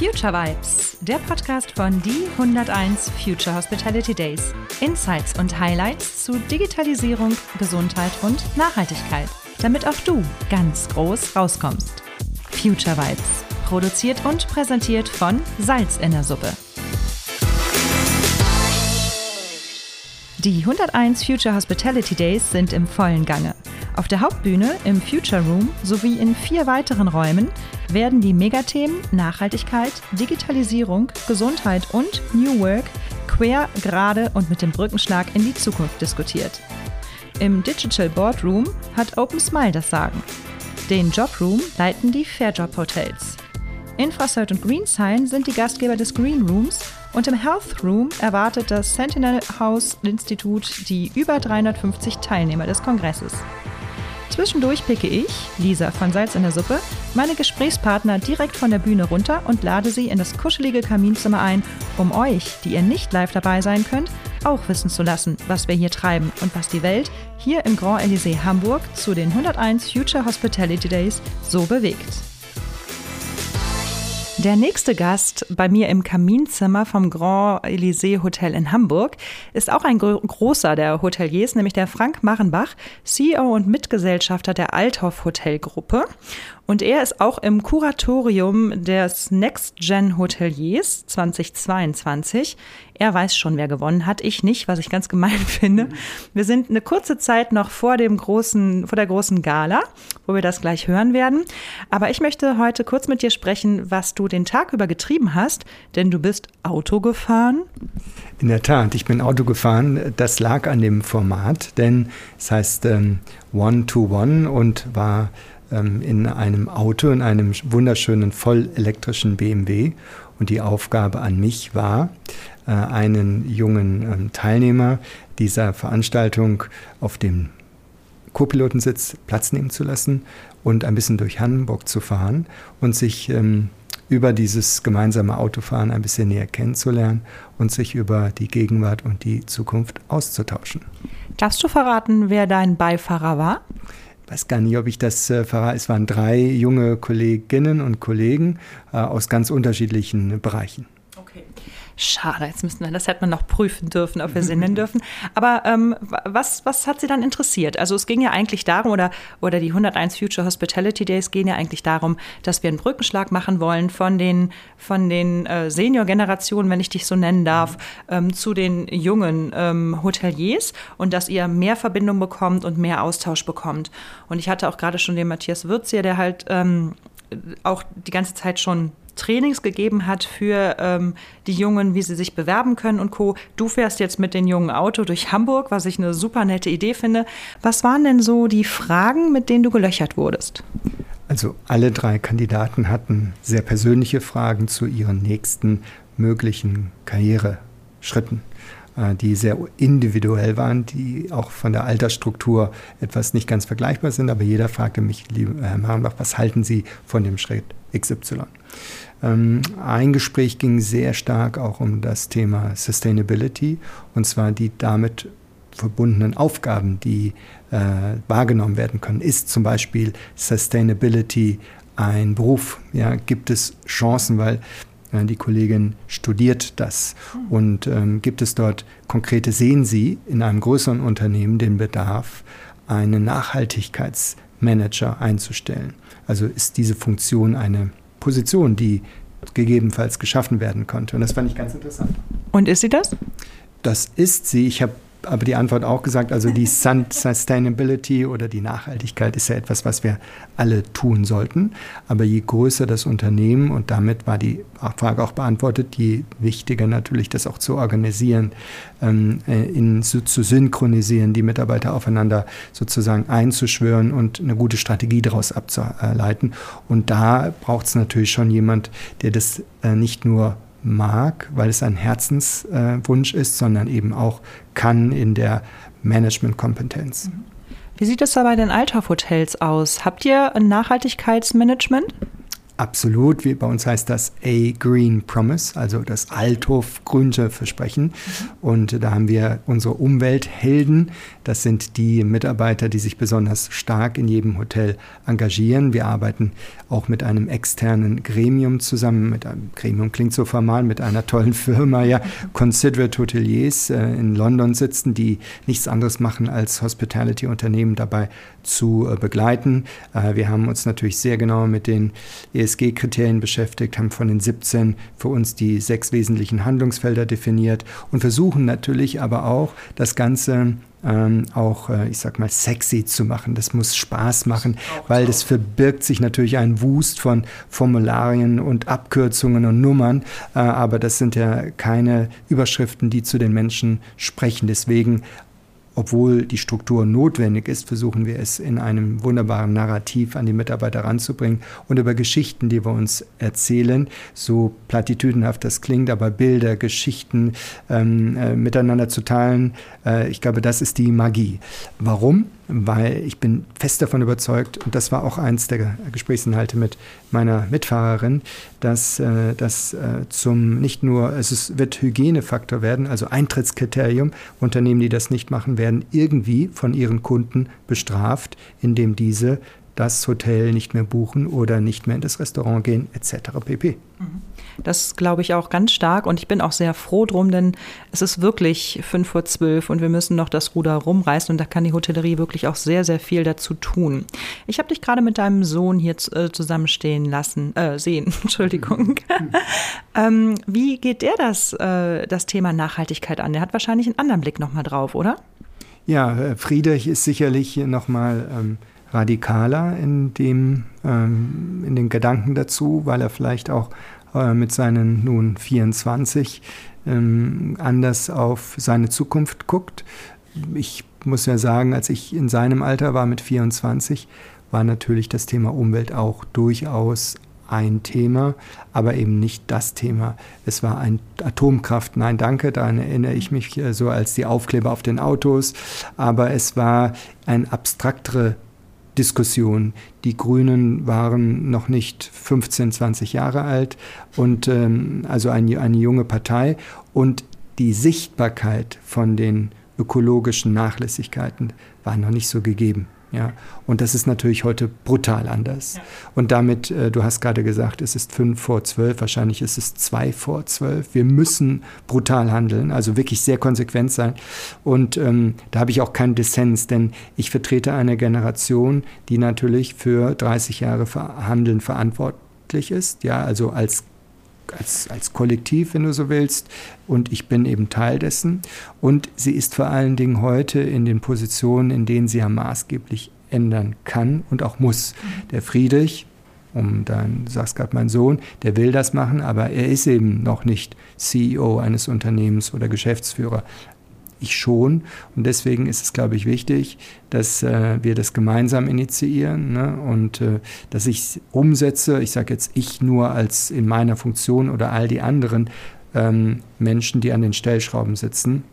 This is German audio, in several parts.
Future Vibes, der Podcast von die 101 Future Hospitality Days. Insights und Highlights zu Digitalisierung, Gesundheit und Nachhaltigkeit, damit auch du ganz groß rauskommst. Future Vibes, produziert und präsentiert von Salz in der Suppe. Die 101 Future Hospitality Days sind im vollen Gange. Auf der Hauptbühne, im Future Room sowie in vier weiteren Räumen werden die Megathemen Nachhaltigkeit, Digitalisierung, Gesundheit und New Work quer, gerade und mit dem Brückenschlag in die Zukunft diskutiert. Im Digital Boardroom hat Open Smile das Sagen. Den Jobroom leiten die Fairjob Hotels. Infrasert und Greensign sind die Gastgeber des Green Rooms und im Health Room erwartet das Sentinel House Institut die über 350 Teilnehmer des Kongresses. Zwischendurch picke ich, Lisa von Salz in der Suppe, meine Gesprächspartner direkt von der Bühne runter und lade sie in das kuschelige Kaminzimmer ein, um euch, die ihr nicht live dabei sein könnt, auch wissen zu lassen, was wir hier treiben und was die Welt hier im Grand Elysée Hamburg zu den 101 Future Hospitality Days so bewegt. Der nächste Gast bei mir im Kaminzimmer vom Grand Elysée Hotel in Hamburg ist auch ein großer der Hoteliers, nämlich der Frank Machenbach, CEO und Mitgesellschafter der Althoff Hotelgruppe. Und er ist auch im Kuratorium des Next Gen Hoteliers 2022. Er weiß schon, wer gewonnen hat, ich nicht, was ich ganz gemein finde. Wir sind eine kurze Zeit noch vor dem großen, vor der großen Gala, wo wir das gleich hören werden. Aber ich möchte heute kurz mit dir sprechen, was du den Tag über getrieben hast, denn du bist Auto gefahren. In der Tat, ich bin Auto gefahren. Das lag an dem Format, denn es heißt ähm, One to One und war ähm, in einem Auto, in einem wunderschönen vollelektrischen BMW. Und die Aufgabe an mich war, äh, einen jungen ähm, Teilnehmer dieser Veranstaltung auf dem Co-Pilotensitz Platz nehmen zu lassen und ein bisschen durch Hamburg zu fahren und sich ähm, über dieses gemeinsame Autofahren ein bisschen näher kennenzulernen und sich über die Gegenwart und die Zukunft auszutauschen. Darfst du verraten, wer dein Beifahrer war? Weiß gar nicht, ob ich das äh, verrate. Es waren drei junge Kolleginnen und Kollegen äh, aus ganz unterschiedlichen Bereichen. Schade, jetzt müssten wir, das hätte man noch prüfen dürfen, ob wir sie nennen dürfen. Aber ähm, was, was hat Sie dann interessiert? Also es ging ja eigentlich darum, oder, oder die 101 Future Hospitality Days gehen ja eigentlich darum, dass wir einen Brückenschlag machen wollen von den, von den äh, Senior-Generationen, wenn ich dich so nennen darf, ähm, zu den jungen ähm, Hoteliers und dass ihr mehr Verbindung bekommt und mehr Austausch bekommt. Und ich hatte auch gerade schon den Matthias Würz hier, der halt ähm, auch die ganze Zeit schon Trainings gegeben hat für ähm, die Jungen, wie sie sich bewerben können und Co. Du fährst jetzt mit dem jungen Auto durch Hamburg, was ich eine super nette Idee finde. Was waren denn so die Fragen, mit denen du gelöchert wurdest? Also alle drei Kandidaten hatten sehr persönliche Fragen zu ihren nächsten möglichen Karriereschritten äh, die sehr individuell waren, die auch von der Altersstruktur etwas nicht ganz vergleichbar sind. Aber jeder fragte mich, lieber Herr Marenbach, was halten Sie von dem Schritt XY? Ähm, ein Gespräch ging sehr stark auch um das Thema Sustainability und zwar die damit verbundenen Aufgaben, die äh, wahrgenommen werden können. Ist zum Beispiel Sustainability ein Beruf? Ja, gibt es Chancen, weil äh, die Kollegin studiert das und ähm, gibt es dort konkrete, sehen Sie in einem größeren Unternehmen den Bedarf, einen Nachhaltigkeitsmanager einzustellen? Also ist diese Funktion eine Position, die gegebenenfalls geschaffen werden konnte. Und das fand ich ganz interessant. Und ist sie das? Das ist sie. Ich habe aber die Antwort auch gesagt, also die Sustainability oder die Nachhaltigkeit ist ja etwas, was wir alle tun sollten. Aber je größer das Unternehmen, und damit war die Frage auch beantwortet, je wichtiger natürlich das auch zu organisieren, ähm, äh, in, zu, zu synchronisieren, die Mitarbeiter aufeinander sozusagen einzuschwören und eine gute Strategie daraus abzuleiten. Und da braucht es natürlich schon jemand, der das äh, nicht nur mag, weil es ein Herzenswunsch ist, sondern eben auch kann in der Managementkompetenz. Wie sieht es da bei den Althoff-Hotels aus? Habt ihr ein Nachhaltigkeitsmanagement? Absolut. Wie bei uns heißt das A Green Promise, also das Althof grüne Versprechen. Und da haben wir unsere Umwelthelden. Das sind die Mitarbeiter, die sich besonders stark in jedem Hotel engagieren. Wir arbeiten auch mit einem externen Gremium zusammen. Mit einem Gremium klingt so formal, mit einer tollen Firma, ja, Considerate Hoteliers äh, in London sitzen, die nichts anderes machen als Hospitality-Unternehmen dabei zu äh, begleiten. Äh, wir haben uns natürlich sehr genau mit den ESG-Kriterien beschäftigt, haben von den 17 für uns die sechs wesentlichen Handlungsfelder definiert und versuchen natürlich aber auch das Ganze ähm, auch, äh, ich sag mal, sexy zu machen. Das muss Spaß machen, weil das verbirgt sich natürlich ein Wust von Formularien und Abkürzungen und Nummern, äh, aber das sind ja keine Überschriften, die zu den Menschen sprechen. Deswegen obwohl die Struktur notwendig ist, versuchen wir es in einem wunderbaren Narrativ an die Mitarbeiter ranzubringen und über Geschichten, die wir uns erzählen, so platitüdenhaft das klingt, aber Bilder, Geschichten ähm, äh, miteinander zu teilen, äh, ich glaube, das ist die Magie. Warum? Weil ich bin fest davon überzeugt, und das war auch eins der Gesprächsinhalte mit meiner Mitfahrerin, dass äh, das äh, zum nicht nur, es ist, wird Hygienefaktor werden, also Eintrittskriterium, Unternehmen, die das nicht machen, werden irgendwie von ihren Kunden bestraft, indem diese das Hotel nicht mehr buchen oder nicht mehr in das Restaurant gehen, etc. pp. Mhm. Das glaube ich auch ganz stark und ich bin auch sehr froh drum, denn es ist wirklich fünf vor zwölf und wir müssen noch das Ruder rumreißen und da kann die Hotellerie wirklich auch sehr, sehr viel dazu tun. Ich habe dich gerade mit deinem Sohn hier äh, zusammenstehen lassen, äh, sehen, Entschuldigung. Mhm. ähm, wie geht der das, äh, das Thema Nachhaltigkeit an? Der hat wahrscheinlich einen anderen Blick nochmal drauf, oder? Ja, äh, Friedrich ist sicherlich nochmal ähm, radikaler in, dem, ähm, in den Gedanken dazu, weil er vielleicht auch äh, mit seinen nun 24 ähm, anders auf seine Zukunft guckt. Ich muss ja sagen, als ich in seinem Alter war mit 24, war natürlich das Thema Umwelt auch durchaus ein Thema, aber eben nicht das Thema. Es war ein Atomkraft, nein, danke, daran erinnere ich mich äh, so als die Aufkleber auf den Autos, aber es war ein abstraktere Diskussion. Die Grünen waren noch nicht 15, 20 Jahre alt und ähm, also ein, eine junge Partei und die Sichtbarkeit von den ökologischen Nachlässigkeiten war noch nicht so gegeben. Ja, und das ist natürlich heute brutal anders. Ja. Und damit, äh, du hast gerade gesagt, es ist fünf vor zwölf, wahrscheinlich ist es zwei vor zwölf. Wir müssen brutal handeln, also wirklich sehr konsequent sein. Und ähm, da habe ich auch keinen Dissens, denn ich vertrete eine Generation, die natürlich für 30 Jahre Handeln verantwortlich ist. Ja, also als als, als Kollektiv, wenn du so willst. Und ich bin eben Teil dessen. Und sie ist vor allen Dingen heute in den Positionen, in denen sie ja maßgeblich ändern kann und auch muss. Der Friedrich, um dann, du sagst gerade mein Sohn, der will das machen, aber er ist eben noch nicht CEO eines Unternehmens oder Geschäftsführer ich schon. Und deswegen ist es, glaube ich, wichtig, dass äh, wir das gemeinsam initiieren ne? und äh, dass ich umsetze. Ich sage jetzt ich nur als in meiner Funktion oder all die anderen ähm, Menschen, die an den Stellschrauben sitzen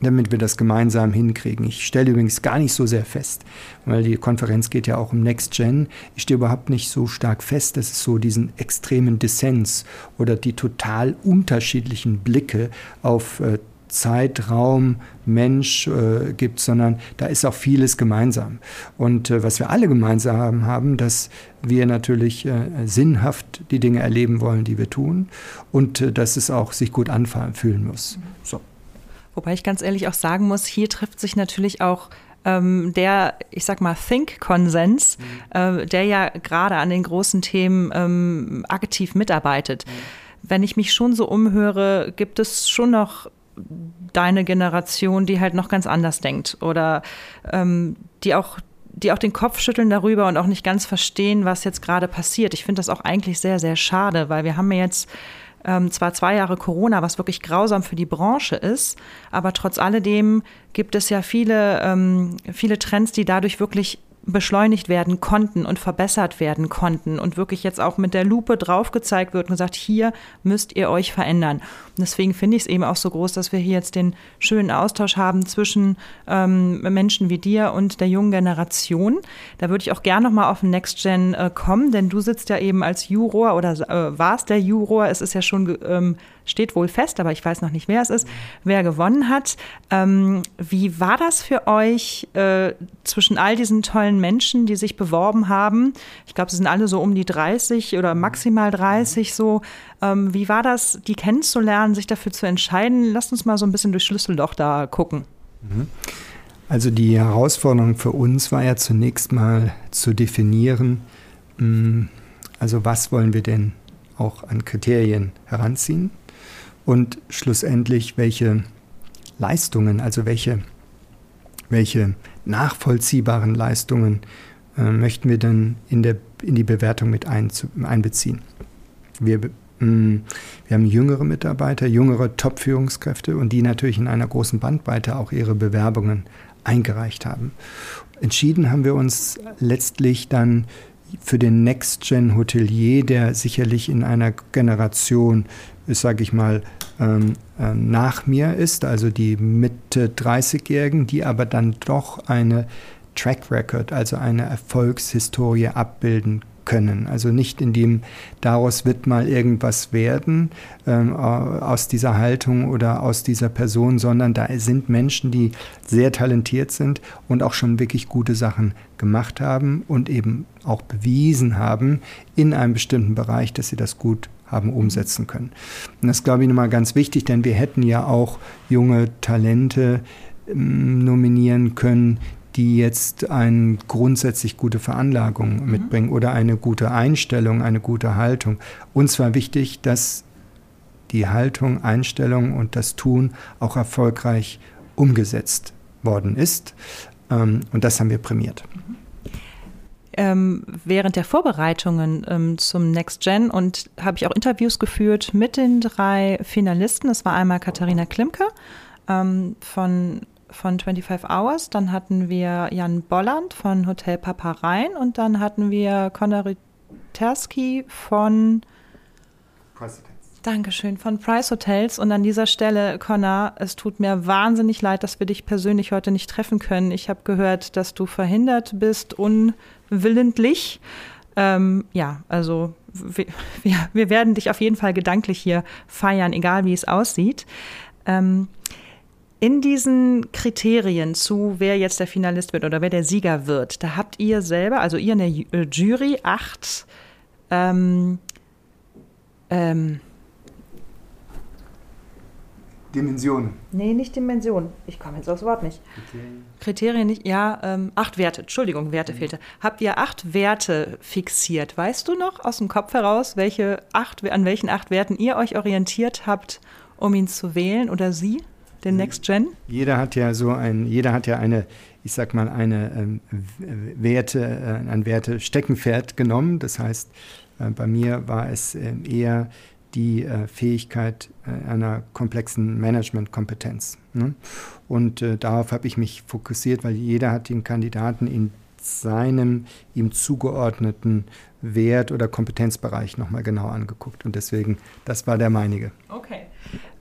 damit wir das gemeinsam hinkriegen. Ich stelle übrigens gar nicht so sehr fest, weil die Konferenz geht ja auch um Next Gen. Ich stehe überhaupt nicht so stark fest, dass es so diesen extremen Dissens oder die total unterschiedlichen Blicke auf äh, Zeitraum, Mensch äh, gibt, sondern da ist auch vieles gemeinsam. Und äh, was wir alle gemeinsam haben, dass wir natürlich äh, sinnhaft die Dinge erleben wollen, die wir tun und äh, dass es auch sich gut anfühlen muss. So. Wobei ich ganz ehrlich auch sagen muss, hier trifft sich natürlich auch ähm, der, ich sag mal, Think-Konsens, mhm. äh, der ja gerade an den großen Themen ähm, aktiv mitarbeitet. Mhm. Wenn ich mich schon so umhöre, gibt es schon noch deine Generation, die halt noch ganz anders denkt oder ähm, die auch die auch den Kopf schütteln darüber und auch nicht ganz verstehen, was jetzt gerade passiert. Ich finde das auch eigentlich sehr, sehr schade, weil wir haben ja jetzt ähm, zwar zwei Jahre Corona, was wirklich grausam für die Branche ist, aber trotz alledem gibt es ja viele, ähm, viele Trends, die dadurch wirklich beschleunigt werden konnten und verbessert werden konnten und wirklich jetzt auch mit der Lupe drauf gezeigt wird und gesagt, hier müsst ihr euch verändern. Und deswegen finde ich es eben auch so groß, dass wir hier jetzt den schönen Austausch haben zwischen ähm, Menschen wie dir und der jungen Generation. Da würde ich auch gerne nochmal auf Next Gen äh, kommen, denn du sitzt ja eben als Juror oder äh, warst der Juror. Es ist ja schon ähm, steht wohl fest, aber ich weiß noch nicht, wer es ist, wer gewonnen hat. Ähm, wie war das für euch äh, zwischen all diesen tollen Menschen, die sich beworben haben? Ich glaube, sie sind alle so um die 30 oder maximal 30 so. Ähm, wie war das, die kennenzulernen, sich dafür zu entscheiden? Lasst uns mal so ein bisschen durch Schlüsselloch da gucken. Mhm. Also die Herausforderung für uns war ja zunächst mal zu definieren, mm, also was wollen wir denn auch an Kriterien heranziehen und schlussendlich welche Leistungen, also welche, welche nachvollziehbaren Leistungen äh, möchten wir dann in, der, in die Bewertung mit ein, einbeziehen. Wir, mh, mm, wir haben jüngere Mitarbeiter, jüngere Top-Führungskräfte und die natürlich in einer großen Bandbreite auch ihre Bewerbungen eingereicht haben. Entschieden haben wir uns letztlich dann für den Next-Gen-Hotelier, der sicherlich in einer Generation, sage ich mal, ähm, äh, nach mir ist, also die Mitte 30-Jährigen, die aber dann doch eine Track Record, also eine Erfolgshistorie abbilden können. Also nicht in dem, daraus wird mal irgendwas werden ähm, aus dieser Haltung oder aus dieser Person, sondern da sind Menschen, die sehr talentiert sind und auch schon wirklich gute Sachen gemacht haben und eben auch bewiesen haben in einem bestimmten Bereich, dass sie das gut haben umsetzen können. Und das glaube ich, nochmal ganz wichtig, denn wir hätten ja auch junge Talente ähm, nominieren können, die jetzt eine grundsätzlich gute Veranlagung mhm. mitbringen oder eine gute Einstellung, eine gute Haltung. Uns war wichtig, dass die Haltung, Einstellung und das Tun auch erfolgreich umgesetzt worden ist. Ähm, und das haben wir prämiert. Mhm ähm, während der Vorbereitungen ähm, zum Next Gen und habe ich auch Interviews geführt mit den drei Finalisten. Es war einmal Katharina Klimke ähm, von von 25 Hours, dann hatten wir Jan Bolland von Hotel Papa Rhein und dann hatten wir Conor Riterski von Dankeschön, von Price Hotels. Und an dieser Stelle, Connor, es tut mir wahnsinnig leid, dass wir dich persönlich heute nicht treffen können. Ich habe gehört, dass du verhindert bist, unwillentlich. Ähm, ja, also wir, wir, werden dich auf jeden Fall gedanklich hier feiern, egal wie es aussieht. Ähm, in diesen Kriterien zu, wer jetzt der Finalist wird oder wer der Sieger wird, da habt ihr selber, also ihr in der äh, Jury, acht ähm, ähm, Dimensionen. Nee, nicht Dimensionen. Ich komme jetzt aufs Wort nicht. Kriterien, Kriterien nicht, ja, ähm, acht Werte. Entschuldigung, Werte mhm. fehlte. Habt ihr acht Werte fixiert? Weißt du noch aus dem Kopf heraus, welche acht, an welchen acht Werten ihr euch orientiert habt, um ihn zu wählen oder sie, den. Next Gen? Jeder hat ja so ein, jeder hat ja eine, ich sag mal, eine ähm, Werte, äh, ein Werte Steckenpferd genommen. Das heißt, äh, bei mir war es äh, eher die äh, Fähigkeit äh, einer komplexen Managementkompetenz. Ne? Und äh, darauf habe ich mich fokussiert, weil jeder hat den Kandidaten in seinem ihm zugeordneten Wert oder Kompetenzbereich nochmal genau angeguckt. Und deswegen, das war der meinige. Okay.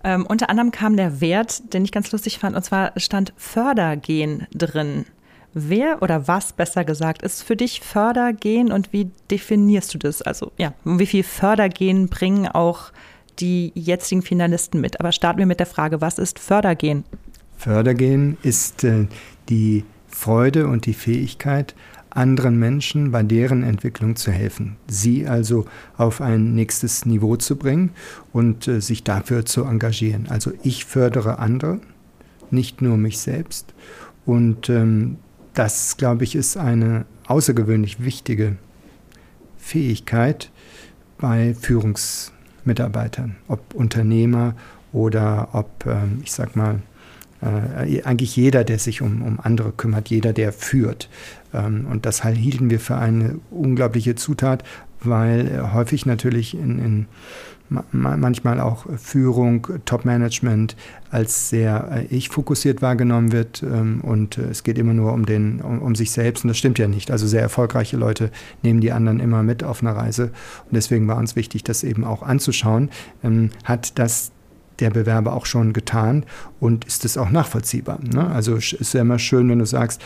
Ähm, unter anderem kam der Wert, den ich ganz lustig fand, und zwar stand Fördergen drin. Wer oder was, besser gesagt, ist für dich Fördergen und wie definierst du das? Also ja, wie viel Fördergen bringen auch die jetzigen Finalisten mit? Aber starten wir mit der Frage, was ist Fördergen? Fördergen ist äh, die Freude und die Fähigkeit, anderen Menschen bei deren Entwicklung zu helfen, sie also auf ein nächstes Niveau zu bringen und äh, sich dafür zu engagieren. Also ich fördere andere, nicht nur mich selbst. Und ähm, das, glaube ich, ist eine außergewöhnlich wichtige Fähigkeit bei Führungsmitarbeitern, ob Unternehmer oder ob, ähm, ich sag mal, äh, eigentlich jeder, der sich um, um andere kümmert, jeder, der führt. Ähm, und das hielten wir für eine unglaubliche Zutat, weil äh, häufig natürlich in, in manchmal auch Führung, Top-Management als sehr äh, ich-fokussiert wahrgenommen wird ähm, und äh, es geht immer nur um, den, um, um, sich selbst und das stimmt ja nicht. Also sehr erfolgreiche Leute nehmen die anderen immer mit auf einer Reise und deswegen war uns wichtig, das eben auch anzuschauen. Ähm, hat das der Bewerber auch schon getan und ist es auch nachvollziehbar. Ne? Also es ist ja immer schön, wenn du sagst,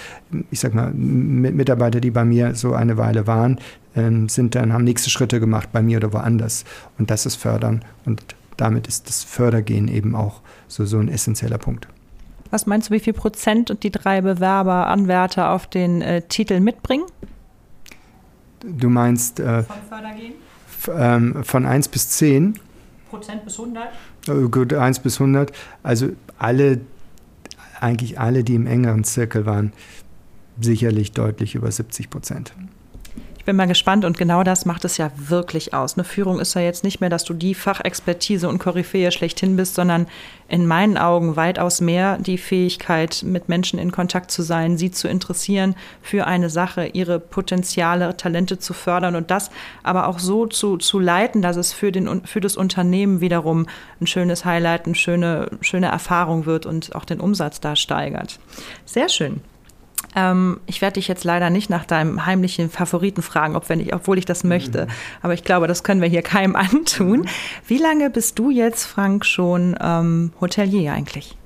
ich sag mal, Mitarbeiter, die bei mir so eine Weile waren, ähm, sind dann, haben nächste Schritte gemacht bei mir oder woanders. Und das ist Fördern und damit ist das Fördergehen eben auch so, so ein essentieller Punkt. Was meinst du, wie viel Prozent die drei Bewerber, Anwärter auf den äh, Titel mitbringen? Du meinst äh, von Fördergehen? Ähm, von 1 bis 10. Prozent bis 100? Äh, gut, 1 bis 100. Also alle, eigentlich alle, die im engeren Zirkel waren, sicherlich deutlich über 70 Prozent. Ich bin mal gespannt und genau das macht es ja wirklich aus. Eine Führung ist ja jetzt nicht mehr, dass du die Fachexpertise und Koryphäe schlechthin bist, sondern in meinen Augen weitaus mehr die Fähigkeit, mit Menschen in Kontakt zu sein, sie zu interessieren für eine Sache, ihre Potenziale, Talente zu fördern und das aber auch so zu, zu leiten, dass es für, den, für das Unternehmen wiederum ein schönes Highlight, eine schöne, schöne Erfahrung wird und auch den Umsatz da steigert. Sehr schön. Ähm, ich werde dich jetzt leider nicht nach deinem heimlichen Favoriten fragen, ob wenn ich, obwohl ich das möchte. Mhm. Aber ich glaube, das können wir hier keinem antun. Wie lange bist du jetzt, Frank, schon ähm, Hotelier eigentlich?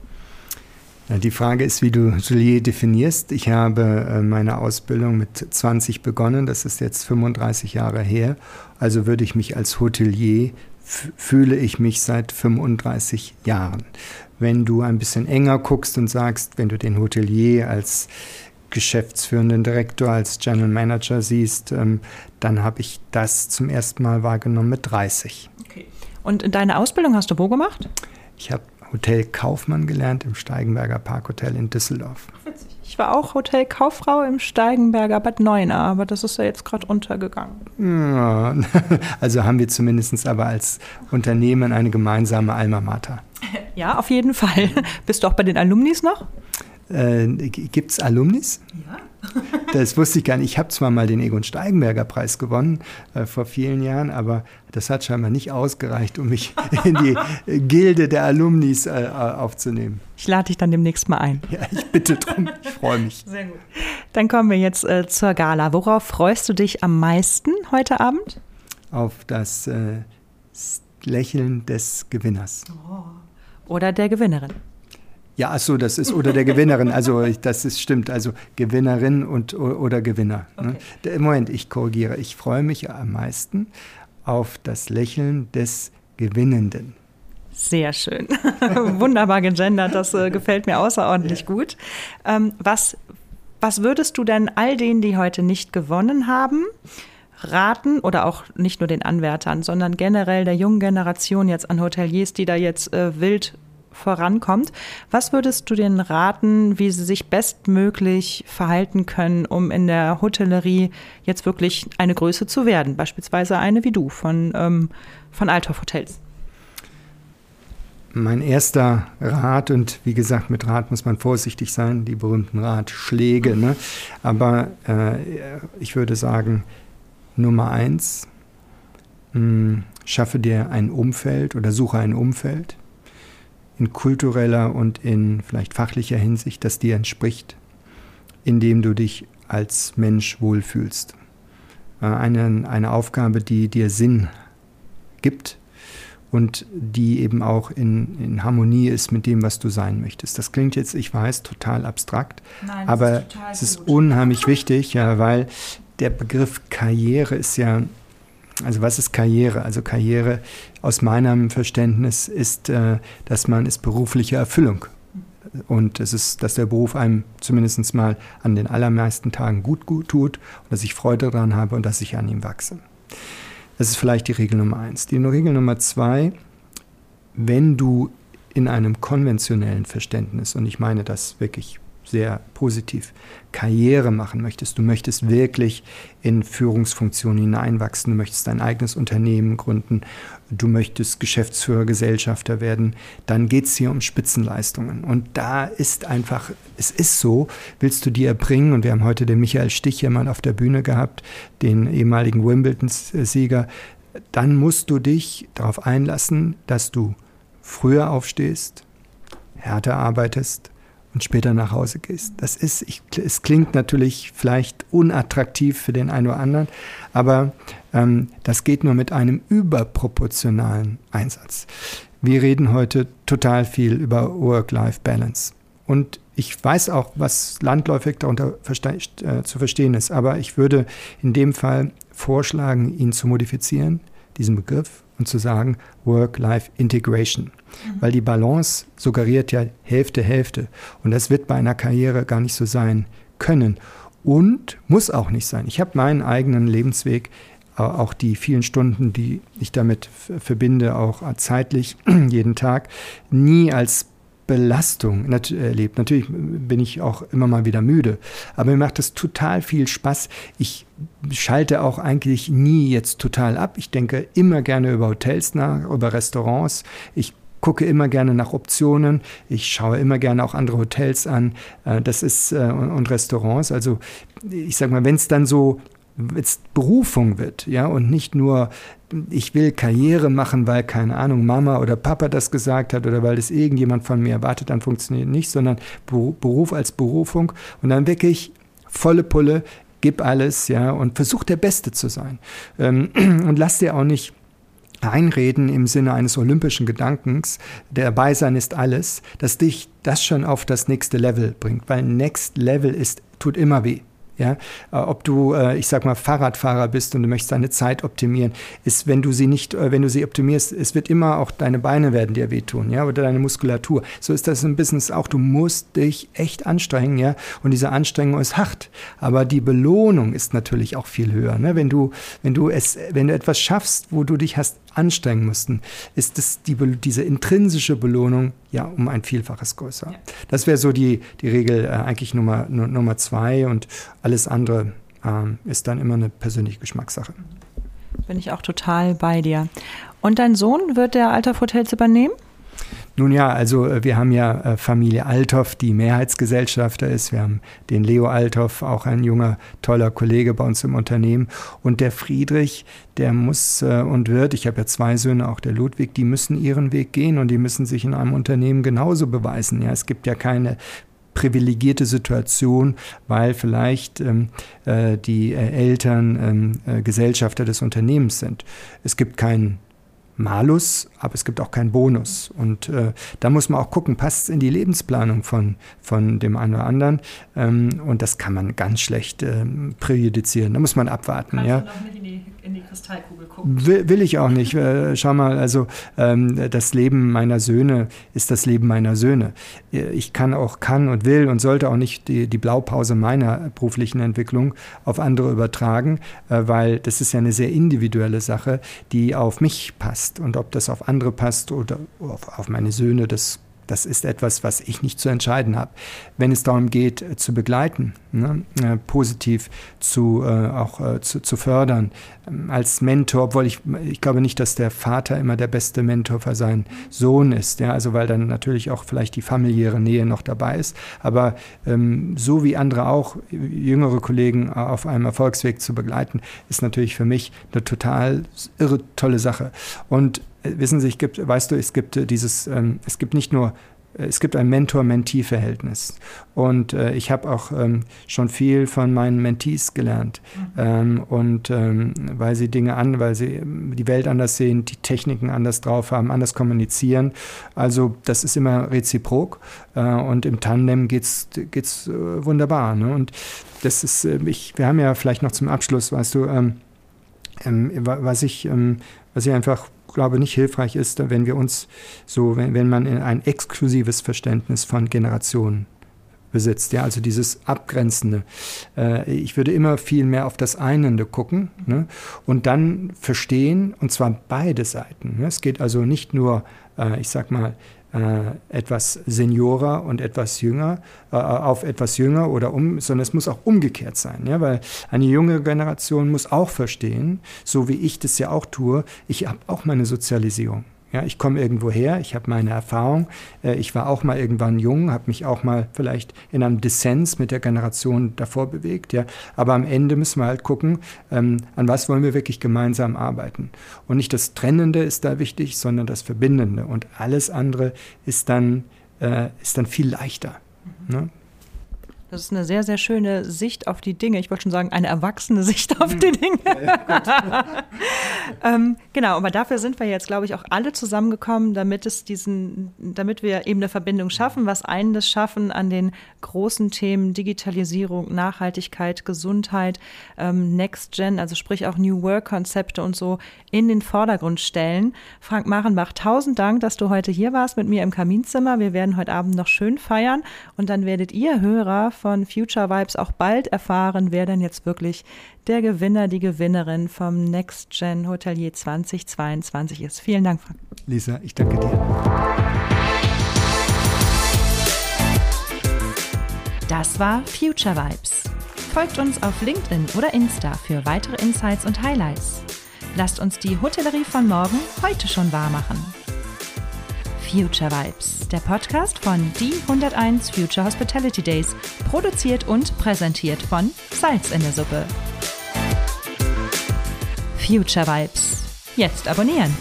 Ja, die Frage ist, wie du Hotelier definierst. Ich habe äh, meine Ausbildung mit 20 begonnen. Das ist jetzt 35 Jahre her. Also würde ich mich als Hotelier fühle ich mich seit 35 Jahren. Wenn du ein bisschen enger guckst und sagst, wenn du den Hotelier als geschäftsführenden Direktor, als General Manager siehst, ähm, dann habe ich das zum ersten Mal wahrgenommen mit 30. Okay. Und deine Ausbildung hast du wo gemacht? Ich habe Hotelkaufmann gelernt im Steigenberger Parkhotel in Düsseldorf. Witzig. Ich war auch Hotelkauffrau im Steigenberger Bad Neuenahr, aber das ist ja jetzt gerade untergegangen. Ja, also haben wir zumindest aber als Unternehmen eine gemeinsame Alma Mater. Ja, auf jeden Fall. Bist du auch bei den Alumnis noch? Äh, Gibt es Alumnis? Ja. das wusste ich gar nicht. Ich habe zwar mal den Egon Steigenberger Preis gewonnen äh, vor vielen Jahren, aber das hat scheinbar nicht ausgereicht, um mich in die Gilde der Alumnis äh, aufzunehmen. Ich lade dich dann demnächst mal ein. Ja, ich bitte drum. Ich freue mich. Sehr gut. Dann kommen wir jetzt äh, zur Gala. Worauf freust du dich am meisten heute Abend? Auf das äh, Lächeln des Gewinners. Oh. Oder der Gewinnerin. Ja, ach so, das ist oder der Gewinnerin. Also das ist stimmt. Also Gewinnerin und oder Gewinner. Ne? Okay. Moment, ich korrigiere. Ich freue mich am meisten auf das Lächeln des Gewinnenden. Sehr schön. Wunderbar gegendert. Das äh, gefällt mir außerordentlich ja. gut. Ähm, was, was würdest du denn all denen, die heute nicht gewonnen haben, raten oder auch nicht nur den Anwärtern, sondern generell der jungen Generation jetzt an Hoteliers, die da jetzt äh, wild vorankommt. Was würdest du denen raten, wie sie sich bestmöglich verhalten können, um in der Hotellerie jetzt wirklich eine Größe zu werden? Beispielsweise eine wie du von, ähm, von Althoff Hotels. Mein erster Rat, und wie gesagt, mit Rat muss man vorsichtig sein, die berühmten Ratschläge, ne? aber äh, ich würde sagen, Nummer eins, mh, hm, schaffe dir ein Umfeld oder suche ein Umfeld, in kultureller und in vielleicht fachlicher Hinsicht, das dir entspricht, indem du dich als Mensch wohlfühlst. Äh, eine, eine Aufgabe, die dir Sinn gibt und die eben auch in, in Harmonie ist mit dem, was du sein möchtest. Das klingt jetzt, ich weiß, total abstrakt, Nein, aber ist es ist unheimlich wichtig, ja, weil der Begriff Karriere ist ja also was ist Karriere? Also Karriere aus meinem Verständnis ist, äh, dass man ist berufliche Erfüllung. Und es ist, dass der Beruf einem zumindest mal an den allermeisten Tagen gut, gut tut und dass ich Freude daran habe und dass ich an ihm wachse. Das ist vielleicht die Regel Nummer eins. Die Regel Nummer zwei, wenn du in einem konventionellen Verständnis, und ich meine das wirklich sehr positiv, Karriere machen möchtest, du möchtest wirklich in Führungsfunktionen hineinwachsen, du möchtest dein eigenes Unternehmen gründen, du möchtest Geschäftsführer, Gesellschafter werden, dann geht es hier um Spitzenleistungen. Und da ist einfach, es ist so, willst du die erbringen, und wir haben heute den Michael Stich hier mal auf der Bühne gehabt, den ehemaligen Wimbledon-Sieger, dann musst du dich darauf einlassen, dass du früher aufstehst, härter arbeitest, und später nach Hause gehst. Das ist, ich, es klingt natürlich vielleicht unattraktiv für den einen oder anderen, aber ähm, das geht nur mit einem überproportionalen Einsatz. Wir reden heute total viel über Work-Life-Balance. Und ich weiß auch, was landläufig darunter verste äh, zu verstehen ist, aber ich würde in dem Fall vorschlagen, ihn zu modifizieren, diesen Begriff, und zu sagen Work-Life-Integration. Mhm. Weil die Balance suggeriert ja Hälfte, Hälfte. Und das wird bei einer Karriere gar nicht so sein können. Und muss auch nicht sein. Ich habe meinen eigenen Lebensweg, auch die vielen Stunden, die ich damit verbinde, auch zeitlich jeden Tag, nie als Belastung erlebt. Natürlich bin ich auch immer mal wieder müde, aber mir macht es total viel Spaß. Ich schalte auch eigentlich nie jetzt total ab. Ich denke immer gerne über Hotels nach, über Restaurants. Ich gucke immer gerne nach Optionen. Ich schaue immer gerne auch andere Hotels an. Äh, das ist äh, und Restaurants. Also ich sage mal, wenn es dann so jetzt Berufung wird, ja, und nicht nur, ich will Karriere machen, weil, keine Ahnung, Mama oder Papa das gesagt hat oder weil das irgendjemand von mir erwartet, dann funktioniert nicht, sondern Beruf als Berufung und dann wirklich volle Pulle, gib alles, ja, und versuch der Beste zu sein. Ähm, und lass dir auch nicht einreden im Sinne eines olympischen Gedankens, der Beisein ist alles, dass dich das schon auf das nächste Level bringt, weil Next Level ist, tut immer weh. Ja, äh, ob du, äh, ich sag mal, Fahrradfahrer bist und du möchtest deine Zeit optimieren, ist, wenn du sie nicht, äh, wenn du sie optimierst, es wird immer auch deine Beine werden dir wehtun, ja, oder deine Muskulatur. So ist das im Business auch. Du musst dich echt anstrengen, ja, und diese Anstrengung ist hart. Aber die Belohnung ist natürlich auch viel höher, ne? Wenn du, wenn du es, wenn du etwas schaffst, wo du dich hast anstrengen müssten, ist es die, diese intrinsische Belohnung ja um ein Vielfaches größer. Ja. Das wäre so die, die Regel äh, eigentlich Nummer, Nummer zwei und alles andere ähm, ist dann immer eine persönliche Geschmackssache. Bin ich auch total bei dir. Und dein Sohn wird der Althoff Hotels übernehmen? Nun ja, also äh, wir haben ja äh, Familie Althoff, die Mehrheitsgesellschafter ist. Wir haben den Leo Althoff, auch ein junger, toller Kollege bei uns im Unternehmen. Und der Friedrich, der muss äh, und wird, ich habe ja zwei Söhne, auch der Ludwig, die müssen ihren Weg gehen und die müssen sich in einem Unternehmen genauso beweisen. Ja, es gibt ja keine privilegierte Situation, weil vielleicht ähm, äh, die Eltern ähm, äh, Gesellschafter des Unternehmens sind. Es gibt keinen Malus, aber es gibt auch keinen Bonus. Und äh, da muss man auch gucken, passt es in die Lebensplanung von, von dem einen oder anderen. Ähm, und das kann man ganz schlecht ähm, präjudizieren. Da muss man abwarten. Kannst ja. In die, Kristallkugel gucken? Will, will ich auch nicht. Äh, schau mal, also ähm, das Leben meiner Söhne ist das Leben meiner Söhne. Äh, ich kann auch, kann und will und sollte auch nicht die, die Blaupause meiner beruflichen Entwicklung auf andere übertragen, äh, weil das ist ja eine sehr individuelle Sache, die auf mich passt passt und ob das auf andere passt oder auf, auf meine Söhne, das das ist etwas, was ich nicht zu entscheiden habe. Wenn es darum geht, äh, zu begleiten, ne, äh, positiv zu, äh, auch äh, zu, zu, fördern, ähm, als Mentor, obwohl ich, ich glaube nicht, dass der Vater immer der beste Mentor für seinen Sohn ist, ja, also weil dann natürlich auch vielleicht die familiäre Nähe noch dabei ist, aber ähm, so wie andere auch, jüngere Kollegen auf einem Erfolgsweg zu begleiten, ist natürlich für mich eine total irre tolle Sache. Und wissen Sie, ich gibt, weißt du, es gibt äh, dieses, ähm, es gibt nicht nur äh, es gibt ein Mentor-Mentee-Verhältnis. Und äh, ich habe auch ähm, schon viel von meinen Mentees gelernt. Mhm. Ähm, und ähm, weil sie Dinge an, weil sie ähm, die Welt anders sehen, die Techniken anders drauf haben, anders kommunizieren. Also das ist immer reziprok. Äh, und im Tandem geht's geht's äh, wunderbar. Ne? Und das ist, äh, ich, wir haben ja vielleicht noch zum Abschluss, weißt du, ähm, ähm, was ich, was ich einfach glaube, nicht hilfreich ist, wenn wir uns so, wenn, wenn man ein exklusives Verständnis von Generationen besitzt, ja, also dieses Abgrenzende. Äh, ich würde immer viel mehr auf das Einende gucken ne, und dann verstehen, und zwar beide Seiten. Ne. Es geht also nicht nur, äh, ich sag mal, etwas seniorer und etwas jünger, äh, auf etwas jünger oder um, sondern es muss auch umgekehrt sein, ja, weil eine junge Generation muss auch verstehen, so wie ich das ja auch tue, ich habe auch meine Sozialisierung. Ja, ich komme irgendwo her, ich habe meine Erfahrung. Äh, ich war auch mal irgendwann jung, habe mich auch mal vielleicht in einem Dissens mit der Generation davor bewegt. Ja. Aber am Ende müssen wir halt gucken, ähm, an was wollen wir wirklich gemeinsam arbeiten. Und nicht das Trennende ist da wichtig, sondern das Verbindende. Und alles andere ist dann, äh, ist dann viel leichter. Mhm. Ne? Das ist eine sehr, sehr schöne Sicht auf die Dinge. Ich wollte schon sagen, eine erwachsene Sicht auf die Dinge. Ja, ähm, genau, aber dafür sind wir jetzt, glaube ich, auch alle zusammengekommen, damit es diesen, damit wir eben eine Verbindung schaffen, was eines schaffen an den großen Themen Digitalisierung, Nachhaltigkeit, Gesundheit, ähm, Next Gen, also sprich auch New Work-Konzepte und so in den Vordergrund stellen. Frank Marenbach, tausend Dank, dass du heute hier warst mit mir im Kaminzimmer. Wir werden heute Abend noch schön feiern und dann werdet ihr Hörer von Future Vibes auch bald erfahren, wer denn jetzt wirklich der Gewinner, die Gewinnerin vom Next Gen Hotelier 2022 ist. Vielen Dank, Frank. Lisa, ich danke dir. Das war Future Vibes. Folgt uns auf LinkedIn oder Insta für weitere Insights und Highlights. Lasst uns die Hotellerie von morgen heute schon wahr machen. Future Vibes, der Podcast von Die 101 Future Hospitality Days, produziert und präsentiert von Salz in der Suppe. Future Vibes. Jetzt abonnieren.